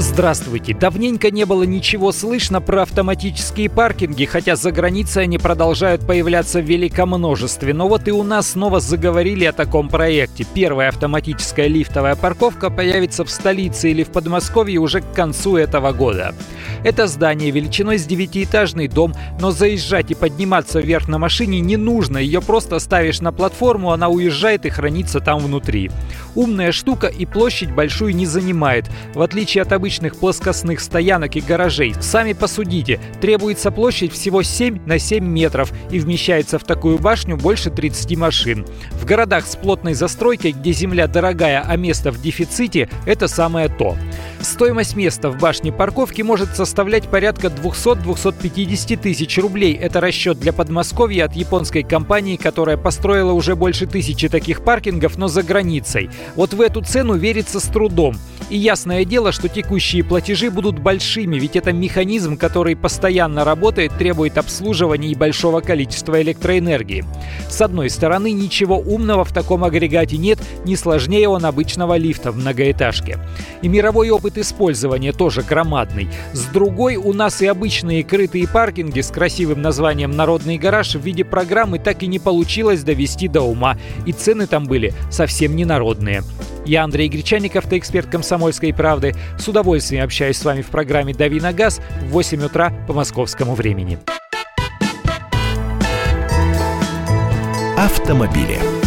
Здравствуйте. Давненько не было ничего слышно про автоматические паркинги, хотя за границей они продолжают появляться в великом множестве. Но вот и у нас снова заговорили о таком проекте. Первая автоматическая лифтовая парковка появится в столице или в Подмосковье уже к концу этого года. Это здание величиной с девятиэтажный дом, но заезжать и подниматься вверх на машине не нужно. Ее просто ставишь на платформу, она уезжает и хранится там внутри. Умная штука и площадь большую не занимает, в отличие от обычных плоскостных стоянок и гаражей. Сами посудите, требуется площадь всего 7 на 7 метров и вмещается в такую башню больше 30 машин. В городах с плотной застройкой, где земля дорогая, а место в дефиците, это самое то. Стоимость места в башне парковки может составлять порядка 200-250 тысяч рублей. Это расчет для Подмосковья от японской компании, которая построила уже больше тысячи таких паркингов, но за границей. Вот в эту цену верится с трудом. И ясное дело, что текущие платежи будут большими, ведь это механизм, который постоянно работает, требует обслуживания и большого количества электроэнергии. С одной стороны, ничего умного в таком агрегате нет, не сложнее он обычного лифта в многоэтажке. И мировой опыт использования тоже громадный. С другой, у нас и обычные крытые паркинги с красивым названием «Народный гараж» в виде программы так и не получилось довести до ума, и цены там были совсем не народные. Я Андрей Гречаник, автоэксперт «Комсомольской правды». С удовольствием общаюсь с вами в программе «Дави на газ» в 8 утра по московскому времени. Автомобили.